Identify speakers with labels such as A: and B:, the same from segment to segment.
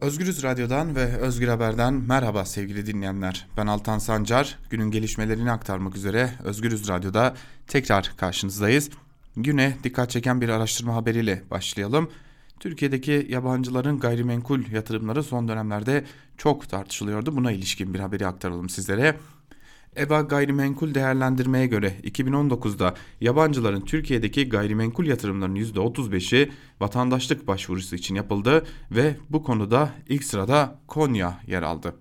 A: Özgürüz Radyo'dan ve Özgür Haber'den merhaba sevgili dinleyenler. Ben Altan Sancar. Günün gelişmelerini aktarmak üzere Özgürüz Radyo'da tekrar karşınızdayız. Güne dikkat çeken bir araştırma haberiyle başlayalım. Türkiye'deki yabancıların gayrimenkul yatırımları son dönemlerde çok tartışılıyordu. Buna ilişkin bir haberi aktaralım sizlere. EBA Gayrimenkul Değerlendirmeye göre 2019'da yabancıların Türkiye'deki gayrimenkul yatırımlarının %35'i vatandaşlık başvurusu için yapıldı ve bu konuda ilk sırada Konya yer aldı.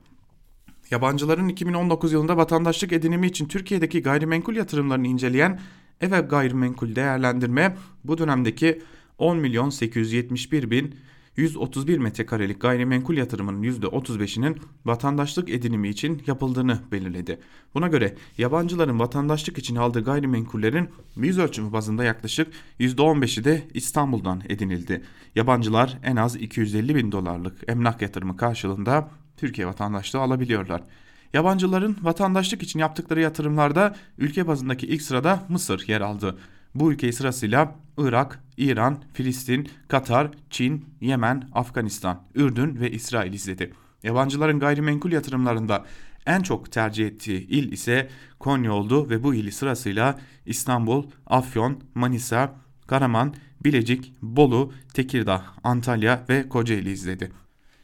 A: Yabancıların 2019 yılında vatandaşlık edinimi için Türkiye'deki gayrimenkul yatırımlarını inceleyen EBA Gayrimenkul Değerlendirme bu dönemdeki 10 milyon 871 bin 131 metrekarelik gayrimenkul yatırımının %35'inin vatandaşlık edinimi için yapıldığını belirledi. Buna göre yabancıların vatandaşlık için aldığı gayrimenkullerin yüz ölçümü bazında yaklaşık %15'i de İstanbul'dan edinildi. Yabancılar en az 250 bin dolarlık emlak yatırımı karşılığında Türkiye vatandaşlığı alabiliyorlar. Yabancıların vatandaşlık için yaptıkları yatırımlarda ülke bazındaki ilk sırada Mısır yer aldı. Bu ülkeyi sırasıyla Irak, İran, Filistin, Katar, Çin, Yemen, Afganistan, Ürdün ve İsrail izledi. Yabancıların gayrimenkul yatırımlarında en çok tercih ettiği il ise Konya oldu ve bu ili sırasıyla İstanbul, Afyon, Manisa, Karaman, Bilecik, Bolu, Tekirdağ, Antalya ve Kocaeli izledi.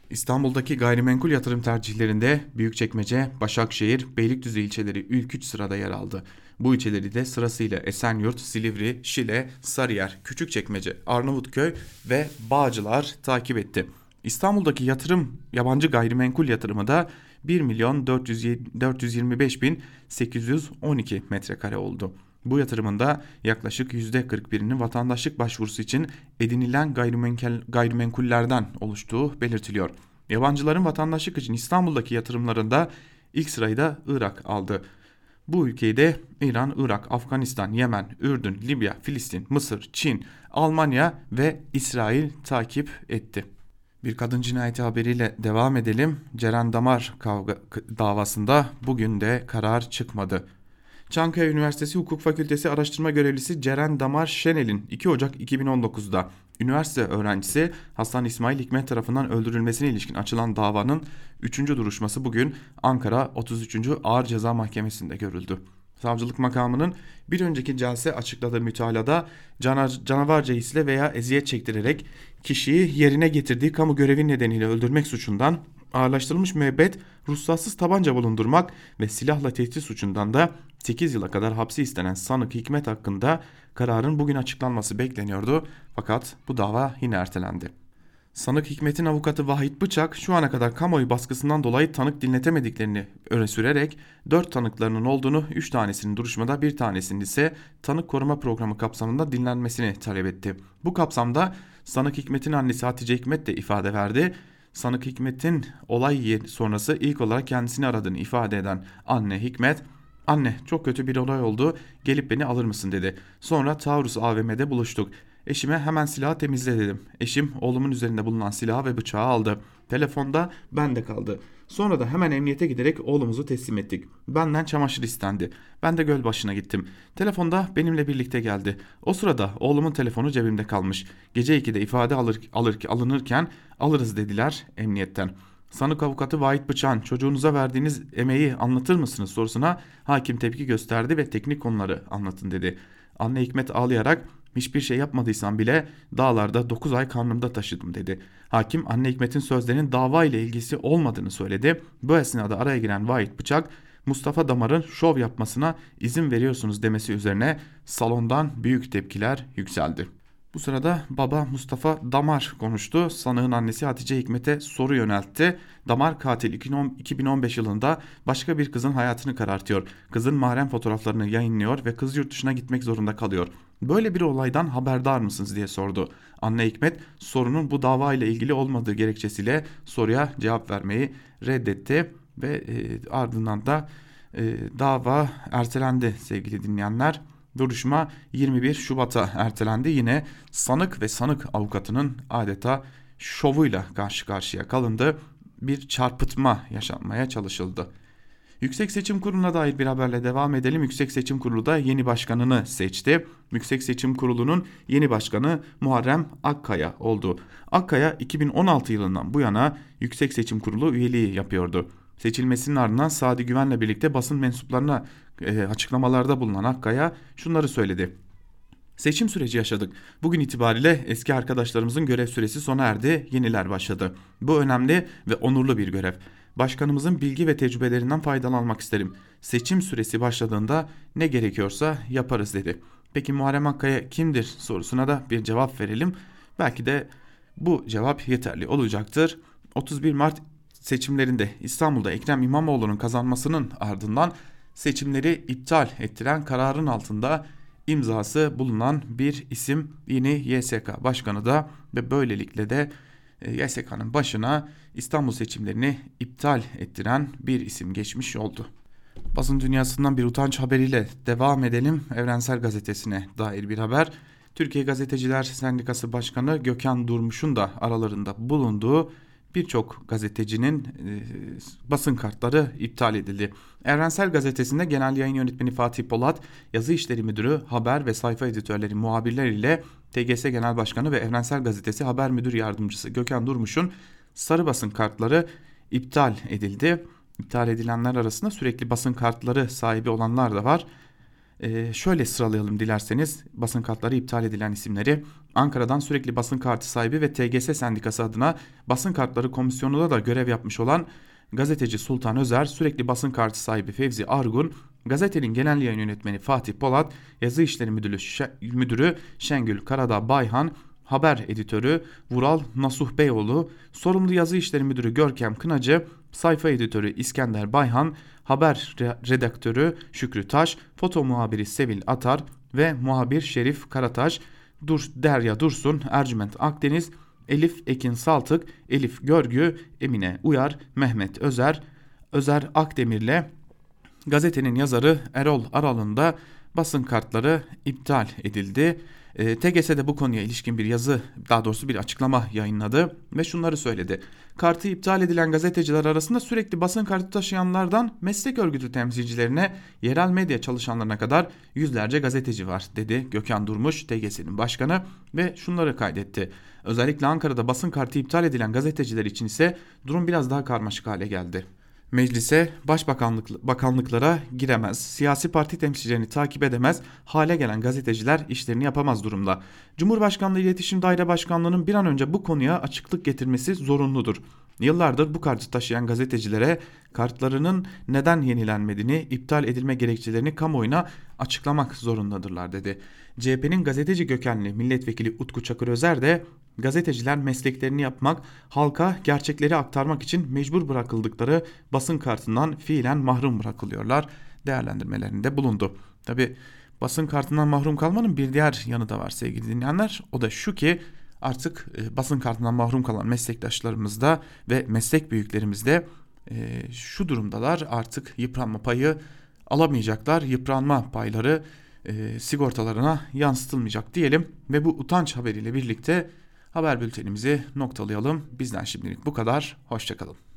A: İstanbul'daki gayrimenkul yatırım tercihlerinde Büyükçekmece, Başakşehir, Beylikdüzü ilçeleri ilk 3 sırada yer aldı. Bu ilçeleri de sırasıyla Esenyurt, Silivri, Şile, Sarıyer, Küçükçekmece, Arnavutköy ve Bağcılar takip etti. İstanbul'daki yatırım yabancı gayrimenkul yatırımı da 1 milyon 425 bin 812 metrekare oldu. Bu yatırımında yaklaşık %41'inin vatandaşlık başvurusu için edinilen gayrimenkul, gayrimenkullerden oluştuğu belirtiliyor. Yabancıların vatandaşlık için İstanbul'daki yatırımlarında ilk sırayı da Irak aldı. Bu ülkeyi de İran, Irak, Afganistan, Yemen, Ürdün, Libya, Filistin, Mısır, Çin, Almanya ve İsrail takip etti. Bir kadın cinayeti haberiyle devam edelim. Ceren Damar kavga davasında bugün de karar çıkmadı. Çankaya Üniversitesi Hukuk Fakültesi araştırma görevlisi Ceren Damar Şenel'in 2 Ocak 2019'da üniversite öğrencisi Hasan İsmail Hikmet tarafından öldürülmesine ilişkin açılan davanın 3. duruşması bugün Ankara 33. Ağır Ceza Mahkemesi'nde görüldü. Savcılık makamının bir önceki celse açıkladığı mütalada canar, canavarca hisle veya eziyet çektirerek kişiyi yerine getirdiği kamu görevi nedeniyle öldürmek suçundan ağırlaştırılmış müebbet, ruhsatsız tabanca bulundurmak ve silahla tehdit suçundan da 8 yıla kadar hapsi istenen sanık Hikmet hakkında kararın bugün açıklanması bekleniyordu fakat bu dava yine ertelendi. Sanık Hikmet'in avukatı Vahit Bıçak şu ana kadar kamuoyu baskısından dolayı tanık dinletemediklerini öne sürerek 4 tanıklarının olduğunu 3 tanesinin duruşmada bir tanesinin ise tanık koruma programı kapsamında dinlenmesini talep etti. Bu kapsamda sanık Hikmet'in annesi Hatice Hikmet de ifade verdi. Sanık Hikmet'in olay sonrası ilk olarak kendisini aradığını ifade eden anne Hikmet Anne çok kötü bir olay oldu gelip beni alır mısın dedi. Sonra Taurus AVM'de buluştuk. Eşime hemen silahı temizle dedim. Eşim oğlumun üzerinde bulunan silahı ve bıçağı aldı. Telefonda bende kaldı. Sonra da hemen emniyete giderek oğlumuzu teslim ettik. Benden çamaşır istendi. Ben de göl başına gittim. Telefonda benimle birlikte geldi. O sırada oğlumun telefonu cebimde kalmış. Gece 2'de ifade alır, alır, alınırken alırız dediler emniyetten. Sanık avukatı Vahit Bıçan çocuğunuza verdiğiniz emeği anlatır mısınız sorusuna hakim tepki gösterdi ve teknik konuları anlatın dedi. Anne Hikmet ağlayarak hiçbir şey yapmadıysam bile dağlarda 9 ay karnımda taşıdım dedi. Hakim anne Hikmet'in sözlerinin dava ile ilgisi olmadığını söyledi. Bu esnada araya giren Vahit Bıçak Mustafa Damar'ın şov yapmasına izin veriyorsunuz demesi üzerine salondan büyük tepkiler yükseldi. Bu sırada baba Mustafa Damar konuştu. Sanığın annesi Hatice Hikmet'e soru yöneltti. Damar katil 2015 yılında başka bir kızın hayatını karartıyor. Kızın mahrem fotoğraflarını yayınlıyor ve kız yurt dışına gitmek zorunda kalıyor. Böyle bir olaydan haberdar mısınız diye sordu. Anne Hikmet sorunun bu dava ile ilgili olmadığı gerekçesiyle soruya cevap vermeyi reddetti ve e, ardından da e, dava ertelendi sevgili dinleyenler. Duruşma 21 Şubat'a ertelendi. Yine sanık ve sanık avukatının adeta şovuyla karşı karşıya kalındı. Bir çarpıtma yaşanmaya çalışıldı. Yüksek Seçim Kurulu'na dair bir haberle devam edelim. Yüksek Seçim Kurulu da yeni başkanını seçti. Yüksek Seçim Kurulu'nun yeni başkanı Muharrem Akkaya oldu. Akkaya 2016 yılından bu yana Yüksek Seçim Kurulu üyeliği yapıyordu. Seçilmesinin ardından Sadi Güven'le birlikte basın mensuplarına e, açıklamalarda bulunan Akkaya şunları söyledi. Seçim süreci yaşadık. Bugün itibariyle eski arkadaşlarımızın görev süresi sona erdi, yeniler başladı. Bu önemli ve onurlu bir görev. Başkanımızın bilgi ve tecrübelerinden faydalanmak isterim. Seçim süresi başladığında ne gerekiyorsa yaparız dedi. Peki Muharrem Akkaya kimdir sorusuna da bir cevap verelim. Belki de bu cevap yeterli olacaktır. 31 Mart seçimlerinde İstanbul'da Ekrem İmamoğlu'nun kazanmasının ardından seçimleri iptal ettiren kararın altında imzası bulunan bir isim yeni YSK başkanı da ve böylelikle de YSK'nın başına İstanbul seçimlerini iptal ettiren bir isim geçmiş oldu. Basın dünyasından bir utanç haberiyle devam edelim. Evrensel Gazetesi'ne dair bir haber. Türkiye Gazeteciler Sendikası Başkanı Gökhan Durmuş'un da aralarında bulunduğu birçok gazetecinin e, basın kartları iptal edildi. Evrensel Gazetesi'nde genel yayın yönetmeni Fatih Polat, yazı işleri müdürü, haber ve sayfa editörleri, muhabirler ile TGS Genel Başkanı ve Evrensel Gazetesi haber müdür yardımcısı Gökhan Durmuş'un sarı basın kartları iptal edildi. İptal edilenler arasında sürekli basın kartları sahibi olanlar da var. Ee, şöyle sıralayalım dilerseniz basın kartları iptal edilen isimleri. Ankara'dan sürekli basın kartı sahibi ve TGS Sendikası adına basın kartları komisyonunda da görev yapmış olan gazeteci Sultan Özer, sürekli basın kartı sahibi Fevzi Argun, gazetenin genel yayın yönetmeni Fatih Polat, yazı işleri müdürü, müdürü Şengül Karadağ Bayhan, haber editörü Vural Nasuh Beyoğlu, sorumlu yazı işleri müdürü Görkem Kınacı, sayfa editörü İskender Bayhan, haber redaktörü Şükrü Taş, foto muhabiri Sevil Atar ve muhabir Şerif Karataş, Dur Derya Dursun, Ercüment Akdeniz, Elif Ekin Saltık, Elif Görgü, Emine Uyar, Mehmet Özer, Özer Akdemir'le gazetenin yazarı Erol Aral'ın da basın kartları iptal edildi. E, ee, TGS de bu konuya ilişkin bir yazı daha doğrusu bir açıklama yayınladı ve şunları söyledi. Kartı iptal edilen gazeteciler arasında sürekli basın kartı taşıyanlardan meslek örgütü temsilcilerine yerel medya çalışanlarına kadar yüzlerce gazeteci var dedi Gökhan Durmuş TGS'nin başkanı ve şunları kaydetti. Özellikle Ankara'da basın kartı iptal edilen gazeteciler için ise durum biraz daha karmaşık hale geldi. Meclise, başbakanlık bakanlıklara giremez, siyasi parti temsilcilerini takip edemez, hale gelen gazeteciler işlerini yapamaz durumda. Cumhurbaşkanlığı İletişim Daire Başkanlığı'nın bir an önce bu konuya açıklık getirmesi zorunludur. Yıllardır bu kartı taşıyan gazetecilere kartlarının neden yenilenmediğini, iptal edilme gerekçelerini kamuoyuna açıklamak zorundadırlar dedi. CHP'nin gazeteci kökenli milletvekili Utku Çakır Özer de gazeteciler mesleklerini yapmak, halka gerçekleri aktarmak için mecbur bırakıldıkları basın kartından fiilen mahrum bırakılıyorlar değerlendirmelerinde bulundu. Tabi basın kartından mahrum kalmanın bir diğer yanı da var sevgili dinleyenler. O da şu ki artık e, basın kartından mahrum kalan meslektaşlarımız da ve meslek büyüklerimiz de e, şu durumdalar artık yıpranma payı alamayacaklar. Yıpranma payları e, sigortalarına yansıtılmayacak diyelim ve bu utanç haberiyle birlikte haber bültenimizi noktalayalım. Bizden şimdilik bu kadar. Hoşçakalın.